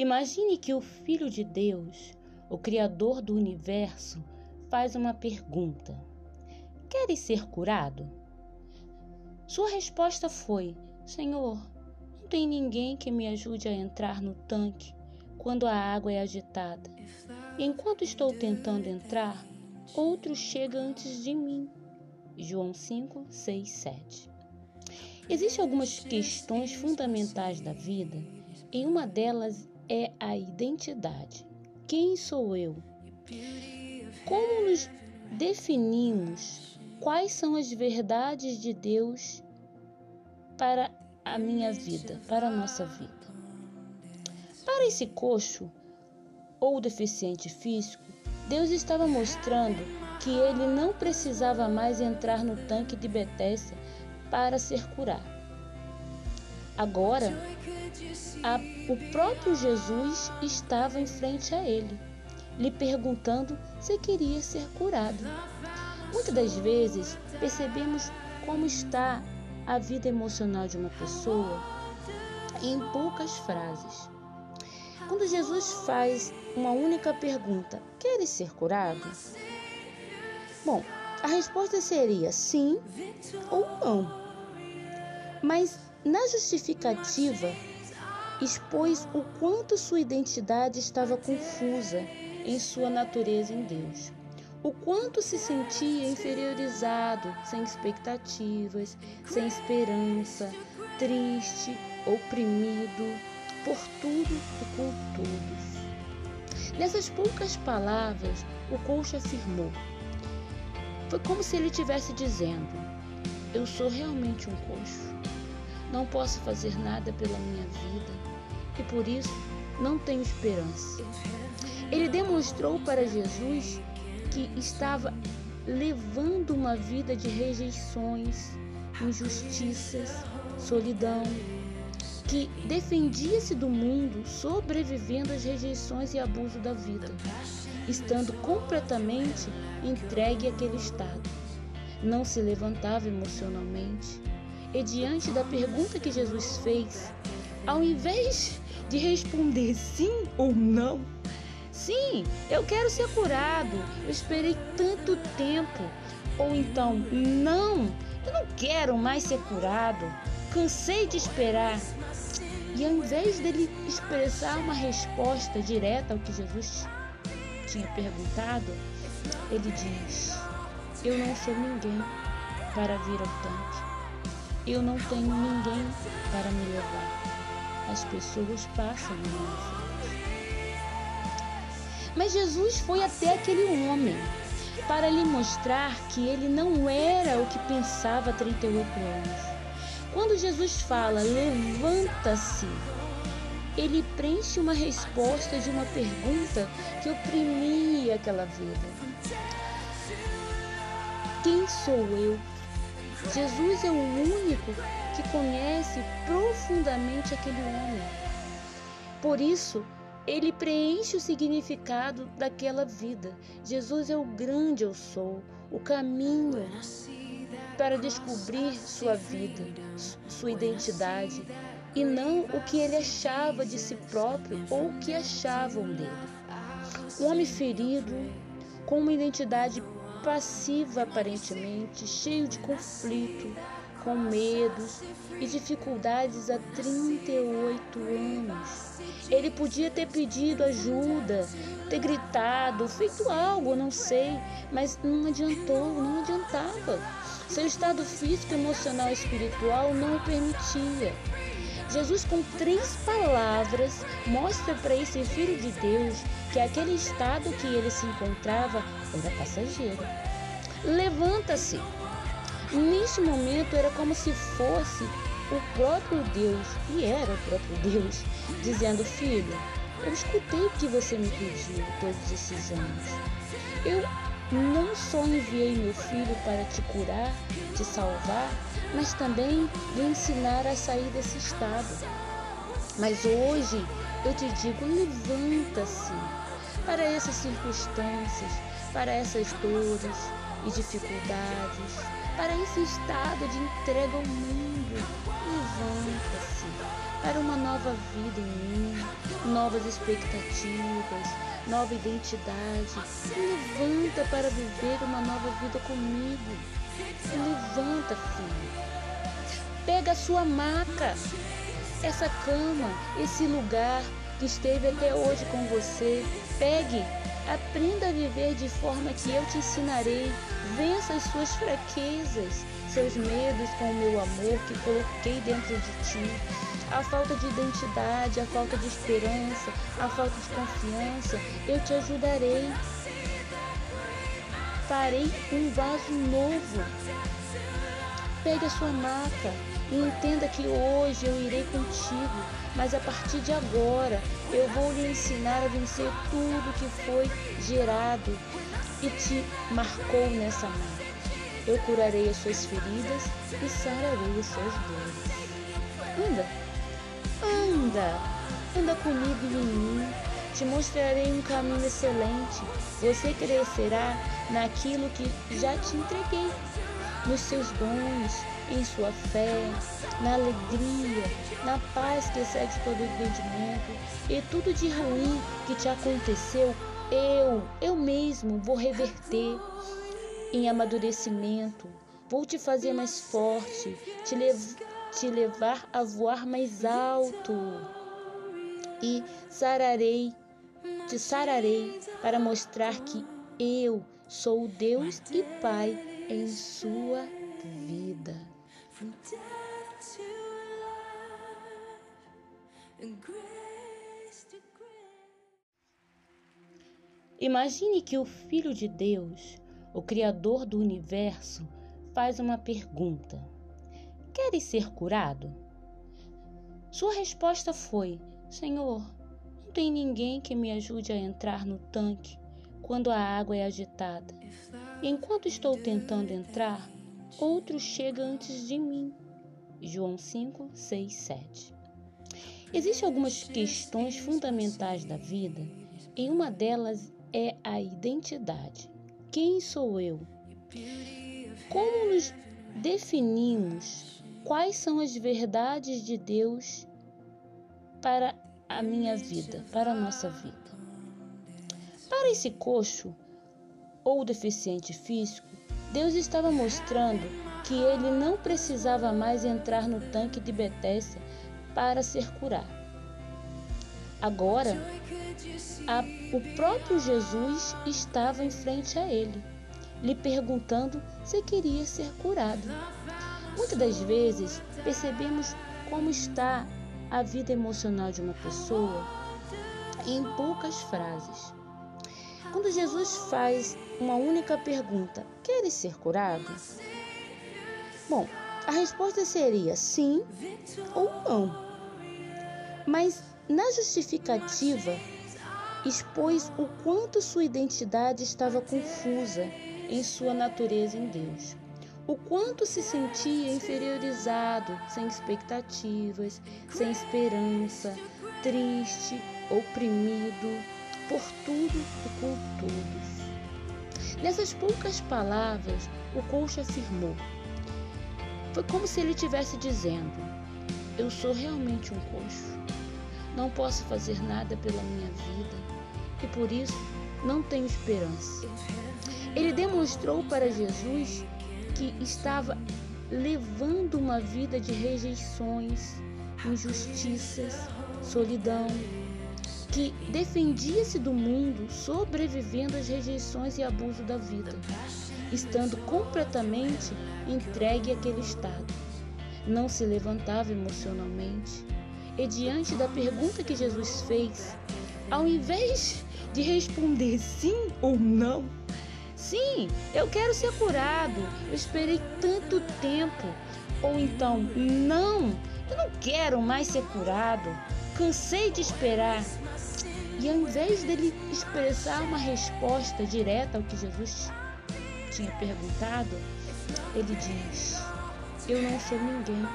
Imagine que o Filho de Deus, o Criador do universo, faz uma pergunta: Queres ser curado? Sua resposta foi: Senhor, não tem ninguém que me ajude a entrar no tanque quando a água é agitada. Enquanto estou tentando entrar, outro chega antes de mim. João 5, 6, 7. Existem algumas questões fundamentais da vida, e uma delas é a identidade. Quem sou eu? Como nos definimos? Quais são as verdades de Deus para a minha vida, para a nossa vida? Para esse coxo ou deficiente físico, Deus estava mostrando que ele não precisava mais entrar no tanque de Betesda para ser curado. Agora, a, o próprio Jesus estava em frente a ele, lhe perguntando se queria ser curado. Muitas das vezes percebemos como está a vida emocional de uma pessoa em poucas frases. Quando Jesus faz uma única pergunta: Queres ser curado? Bom, a resposta seria sim ou não. Mas na justificativa, expôs o quanto sua identidade estava confusa em sua natureza em Deus, o quanto se sentia inferiorizado, sem expectativas, sem esperança, triste, oprimido por tudo e por todos. Nessas poucas palavras, o coach afirmou: Foi como se ele estivesse dizendo: Eu sou realmente um coxo. Não posso fazer nada pela minha vida e por isso não tenho esperança. Ele demonstrou para Jesus que estava levando uma vida de rejeições, injustiças, solidão, que defendia-se do mundo, sobrevivendo às rejeições e abuso da vida, estando completamente entregue àquele estado. Não se levantava emocionalmente. E diante da pergunta que Jesus fez, ao invés de responder sim ou não. Sim, eu quero ser curado. Eu esperei tanto tempo. Ou então, não, eu não quero mais ser curado. Cansei de esperar. E ao invés dele expressar uma resposta direta ao que Jesus tinha perguntado, ele diz: Eu não sou ninguém para vir ao tanque. Eu não tenho ninguém para me levar as pessoas passam na minha frente. Mas Jesus foi até aquele homem para lhe mostrar que ele não era o que pensava há 38 anos. Quando Jesus fala, levanta-se, ele preenche uma resposta de uma pergunta que oprimia aquela vida. Quem sou eu? Jesus é o único que conhece profundamente aquele homem. Por isso, ele preenche o significado daquela vida. Jesus é o grande eu sou, o caminho para descobrir sua vida, sua identidade, e não o que ele achava de si próprio ou o que achavam dele. Um homem ferido, com uma identidade passiva aparentemente, cheio de conflito, com medos e dificuldades há 38 anos. Ele podia ter pedido ajuda, ter gritado, feito algo, não sei, mas não adiantou, não adiantava. Seu estado físico, emocional e espiritual não o permitia. Jesus, com três palavras, mostra para esse filho de Deus que aquele estado que ele se encontrava era passageiro. Levanta-se. Neste momento era como se fosse o próprio Deus, e era o próprio Deus, dizendo: Filho, eu escutei o que você me pediu todos esses anos. Eu não só enviei meu filho para te curar, te salvar, mas também lhe ensinar a sair desse estado. Mas hoje eu te digo: levanta-se para essas circunstâncias, para essas dores e dificuldades, para esse estado de entrega ao mundo. Levanta-se, para uma nova vida em mim, novas expectativas, nova identidade. Levanta para viver uma nova vida comigo. Levanta, filho. Pega a sua maca, essa cama, esse lugar que esteve até hoje com você. Pegue, aprenda a viver de forma que eu te ensinarei. Vença as suas fraquezas, seus medos com o meu amor que coloquei dentro de ti a falta de identidade, a falta de esperança, a falta de confiança, eu te ajudarei. Farei um vaso novo. Pegue a sua maca e entenda que hoje eu irei contigo, mas a partir de agora eu vou lhe ensinar a vencer tudo que foi gerado e te marcou nessa maca. Eu curarei as suas feridas e sararei as suas dores. Anda! Anda, anda comigo e em mim. Te mostrarei um caminho excelente. Você crescerá naquilo que já te entreguei, nos seus dons, em sua fé, na alegria, na paz que excede todo entendimento. E tudo de ruim que te aconteceu, eu, eu mesmo vou reverter em amadurecimento. Vou te fazer mais forte, te levar te levar a voar mais alto. E sararei, te sararei para mostrar que eu sou Deus e Pai em sua vida. Imagine que o Filho de Deus, o Criador do universo, faz uma pergunta. Queres ser curado? Sua resposta foi: Senhor, não tem ninguém que me ajude a entrar no tanque quando a água é agitada. Enquanto estou tentando entrar, outro chega antes de mim. João 5, 6, 7. Existem algumas questões fundamentais da vida e uma delas é a identidade. Quem sou eu? Como nos definimos quais são as verdades de Deus para a minha vida, para a nossa vida. Para esse coxo ou deficiente físico, Deus estava mostrando que ele não precisava mais entrar no tanque de Betesda para ser curado. Agora, a, o próprio Jesus estava em frente a ele, lhe perguntando se queria ser curado. Muitas das vezes percebemos como está a vida emocional de uma pessoa em poucas frases. Quando Jesus faz uma única pergunta: Queres ser curado? Bom, a resposta seria sim ou não. Mas na justificativa, expôs o quanto sua identidade estava confusa em sua natureza em Deus o quanto se sentia inferiorizado, sem expectativas, sem esperança, triste, oprimido por tudo e com todos. Nessas poucas palavras, o coach afirmou: Foi como se ele estivesse dizendo: Eu sou realmente um coxo. Não posso fazer nada pela minha vida e por isso não tenho esperança. Ele demonstrou para Jesus que estava levando uma vida de rejeições, injustiças, solidão, que defendia-se do mundo, sobrevivendo às rejeições e abuso da vida, estando completamente entregue àquele estado. Não se levantava emocionalmente. E diante da pergunta que Jesus fez, ao invés de responder sim ou não, Sim, eu quero ser curado. Eu esperei tanto tempo. Ou então, não, eu não quero mais ser curado. Cansei de esperar. E ao invés dele expressar uma resposta direta ao que Jesus tinha perguntado, ele diz: Eu não sou ninguém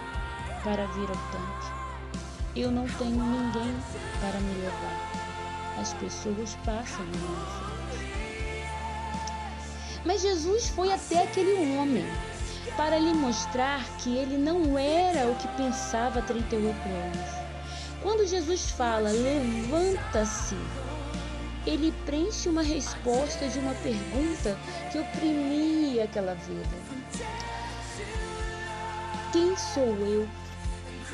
para vir ao tanque. Eu não tenho ninguém para me levar. As pessoas passam na minha frente. Mas Jesus foi até aquele homem para lhe mostrar que ele não era o que pensava há 38 anos. Quando Jesus fala, levanta-se, ele preenche uma resposta de uma pergunta que oprimia aquela vida. Quem sou eu?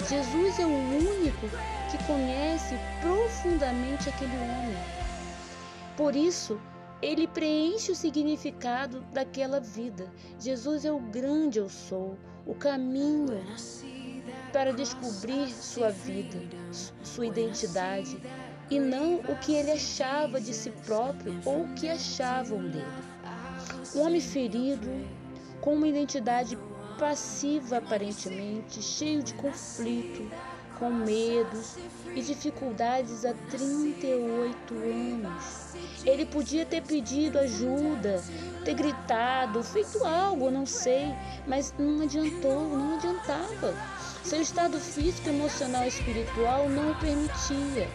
Jesus é o único que conhece profundamente aquele homem. Por isso, ele preenche o significado daquela vida. Jesus é o grande eu sou, o caminho para descobrir sua vida, sua identidade, e não o que ele achava de si próprio ou o que achavam dele. Um homem ferido, com uma identidade passiva aparentemente, cheio de conflito, com medos e dificuldades há 38 anos. Ele podia ter pedido ajuda, ter gritado, feito algo, não sei, mas não adiantou, não adiantava. Seu estado físico, emocional e espiritual não o permitia.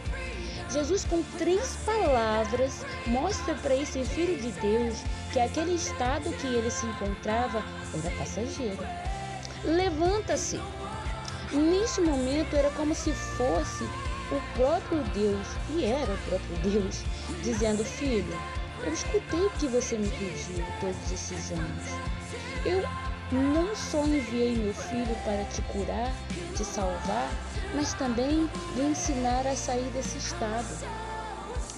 Jesus, com três palavras, mostra para esse filho de Deus que aquele estado que ele se encontrava era passageiro. Levanta-se. Neste momento era como se fosse o próprio Deus, e era o próprio Deus, dizendo: Filho, eu escutei o que você me pediu todos esses anos. Eu não só enviei meu filho para te curar, te salvar, mas também lhe ensinar a sair desse estado.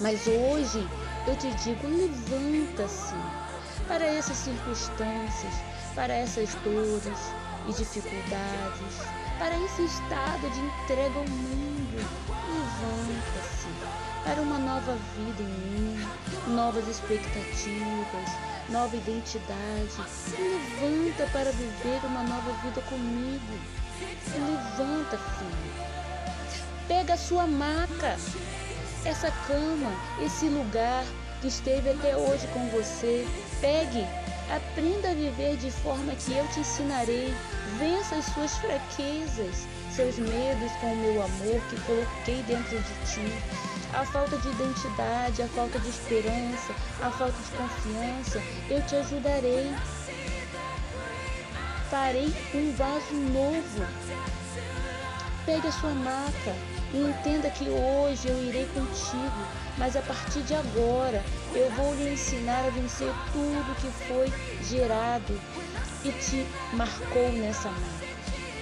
Mas hoje eu te digo: levanta-se para essas circunstâncias, para essas dores e dificuldades, para esse estado de entrega ao mundo. Levanta-se para uma nova vida em mim, novas expectativas, nova identidade. Levanta para viver uma nova vida comigo. Levanta, filho. Pega a sua maca, essa cama, esse lugar que esteve até hoje com você. Pegue, aprenda a viver de forma que eu te ensinarei. Vença as suas fraquezas, seus medos com o meu amor que coloquei dentro de ti a falta de identidade, a falta de esperança, a falta de confiança, eu te ajudarei. Farei um vaso novo. Pegue a sua maca e entenda que hoje eu irei contigo, mas a partir de agora eu vou lhe ensinar a vencer tudo que foi gerado e te marcou nessa maca.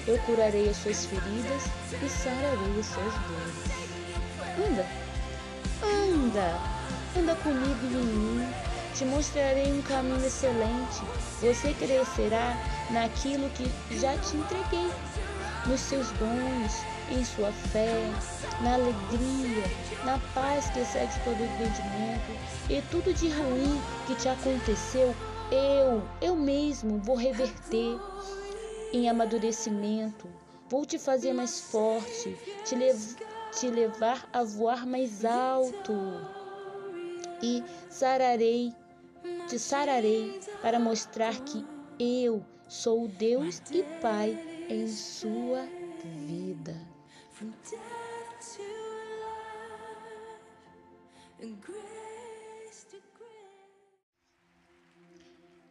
Eu curarei as suas feridas e sararei as suas dores. Anda! Anda, anda comigo em mim. Te mostrarei um caminho excelente. Você crescerá naquilo que já te entreguei, nos seus dons, em sua fé, na alegria, na paz que excede todo entendimento. E tudo de ruim que te aconteceu, eu, eu mesmo vou reverter em amadurecimento. Vou te fazer mais forte, te levar te levar a voar mais alto. E sararei, te sararei para mostrar que eu sou Deus e Pai em sua vida.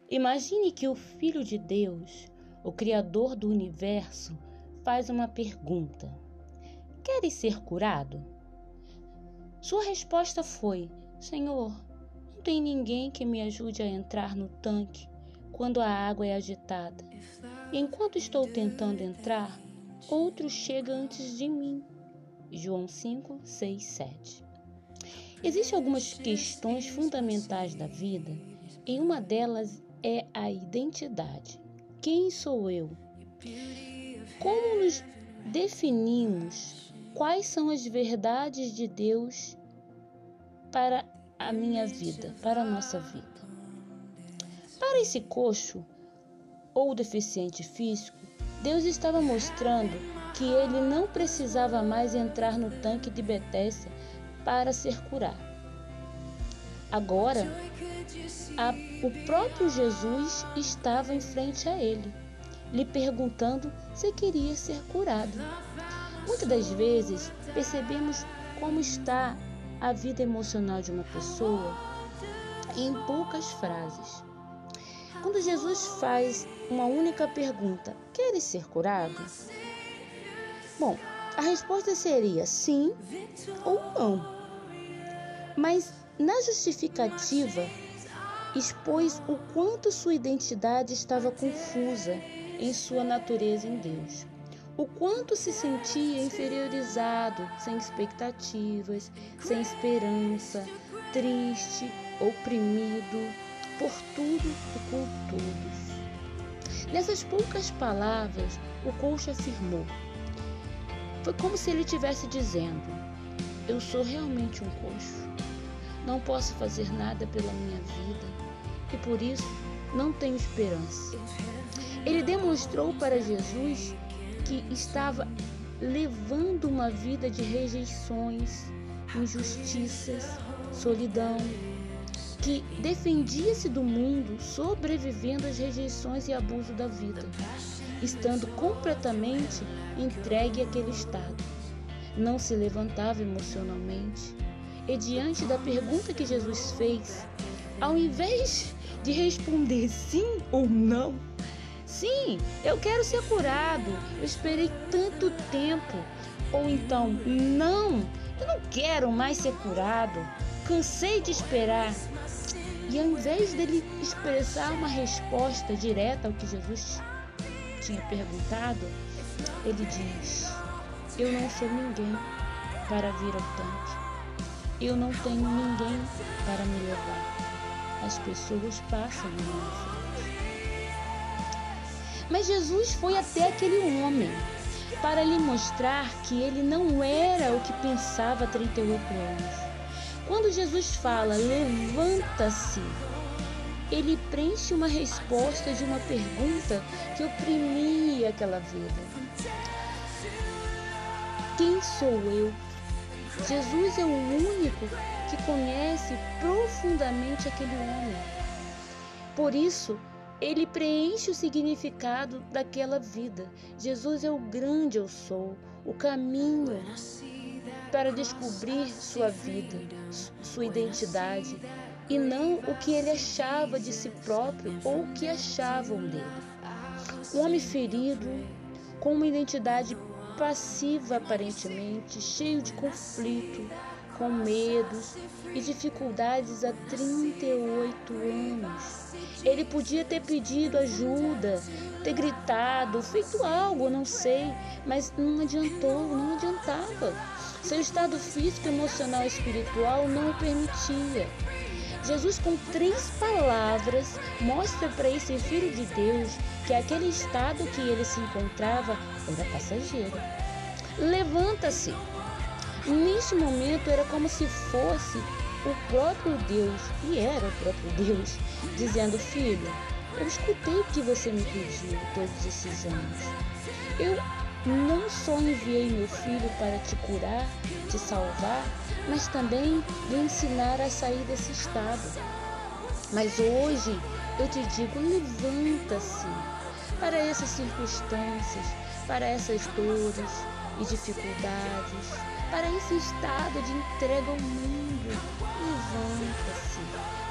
Imagine que o Filho de Deus, o Criador do universo, faz uma pergunta. Queres ser curado? Sua resposta foi: Senhor, não tem ninguém que me ajude a entrar no tanque quando a água é agitada. Enquanto estou tentando entrar, outro chega antes de mim. João 5, 6, 7. Existem algumas questões fundamentais da vida, e uma delas é a identidade. Quem sou eu? Como nos definimos quais são as verdades de Deus para a minha vida, para a nossa vida. Para esse coxo ou deficiente físico, Deus estava mostrando que ele não precisava mais entrar no tanque de Betesda para ser curado. Agora, a, o próprio Jesus estava em frente a ele, lhe perguntando se queria ser curado. Muitas das vezes percebemos como está a vida emocional de uma pessoa em poucas frases. Quando Jesus faz uma única pergunta: Queres ser curado? Bom, A resposta seria sim ou não. Mas na justificativa, expôs o quanto sua identidade estava confusa em sua natureza em Deus. O quanto se sentia inferiorizado, sem expectativas, sem esperança, triste, oprimido por tudo e por todos. Nessas poucas palavras, o coach afirmou: Foi como se ele estivesse dizendo: Eu sou realmente um coxo. Não posso fazer nada pela minha vida e por isso não tenho esperança. Ele demonstrou para Jesus que estava levando uma vida de rejeições, injustiças, solidão, que defendia-se do mundo, sobrevivendo às rejeições e abuso da vida, estando completamente entregue àquele estado. Não se levantava emocionalmente. E diante da pergunta que Jesus fez, ao invés de responder sim ou não, sim, eu quero ser curado, eu esperei tanto tempo, ou então não, eu não quero mais ser curado, cansei de esperar. E ao invés dele expressar uma resposta direta ao que Jesus tinha perguntado, ele diz: Eu não sou ninguém para vir ao tanque. Eu não tenho ninguém para me levar. As pessoas passam na minha frente. Mas Jesus foi até aquele homem para lhe mostrar que ele não era o que pensava há 38 anos. Quando Jesus fala, levanta-se, ele preenche uma resposta de uma pergunta que oprimia aquela vida. Quem sou eu? Jesus é o único que conhece profundamente aquele homem. Por isso, ele preenche o significado daquela vida. Jesus é o grande eu sou, o caminho para descobrir sua vida, sua identidade, e não o que ele achava de si próprio ou o que achavam dele. Um homem ferido, com uma identidade passiva aparentemente, cheio de conflito, com medos e dificuldades há 38 anos. Ele podia ter pedido ajuda, ter gritado, feito algo, não sei, mas não adiantou, não adiantava. Seu estado físico, emocional e espiritual não o permitia. Jesus, com três palavras, mostra para esse filho de Deus que aquele estado que ele se encontrava era passageiro. Levanta-se. Neste momento era como se fosse o próprio Deus, e era o próprio Deus, dizendo: Filho, eu escutei o que você me pediu todos esses anos. Eu não só enviei meu filho para te curar, te salvar, mas também lhe ensinar a sair desse estado. Mas hoje eu te digo: levanta-se para essas circunstâncias, para essas dores e dificuldades, para esse estado de entrega ao mundo. Levanta-se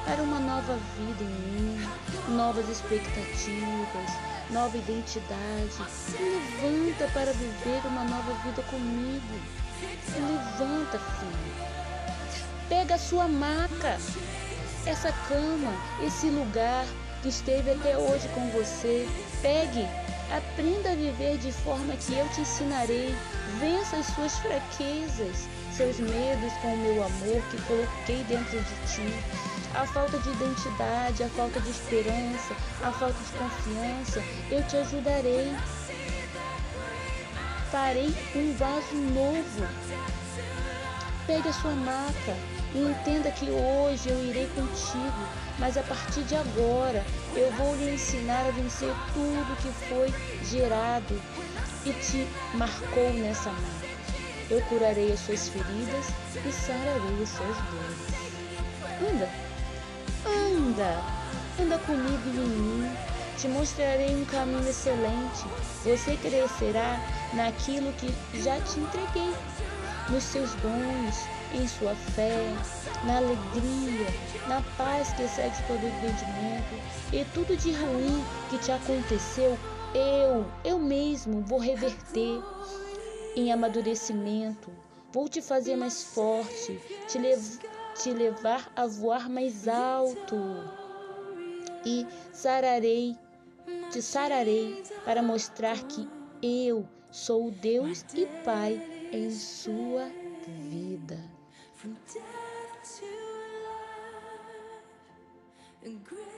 para uma nova vida em mim, novas expectativas, nova identidade. Levanta para viver uma nova vida comigo. Levanta, filho. Pega a sua maca, essa cama, esse lugar que esteve até hoje com você. Pegue, aprenda a viver de forma que eu te ensinarei. Vença as suas fraquezas, seus medos com o meu amor que coloquei dentro de ti a falta de identidade, a falta de esperança, a falta de confiança, eu te ajudarei. Farei um vaso novo. Pegue a sua maca e entenda que hoje eu irei contigo, mas a partir de agora eu vou lhe ensinar a vencer tudo que foi gerado e te marcou nessa maca. Eu curarei as suas feridas e sararei as suas dores. Anda! Anda, anda comigo e em mim. Te mostrarei um caminho excelente. Você crescerá naquilo que já te entreguei, nos seus dons, em sua fé, na alegria, na paz que excede todo entendimento. E tudo de ruim que te aconteceu, eu, eu mesmo vou reverter. em amadurecimento. Vou te fazer mais forte, te, lev te levar a voar mais alto. E sararei, te sararei para mostrar que eu sou Deus e Pai em sua vida. And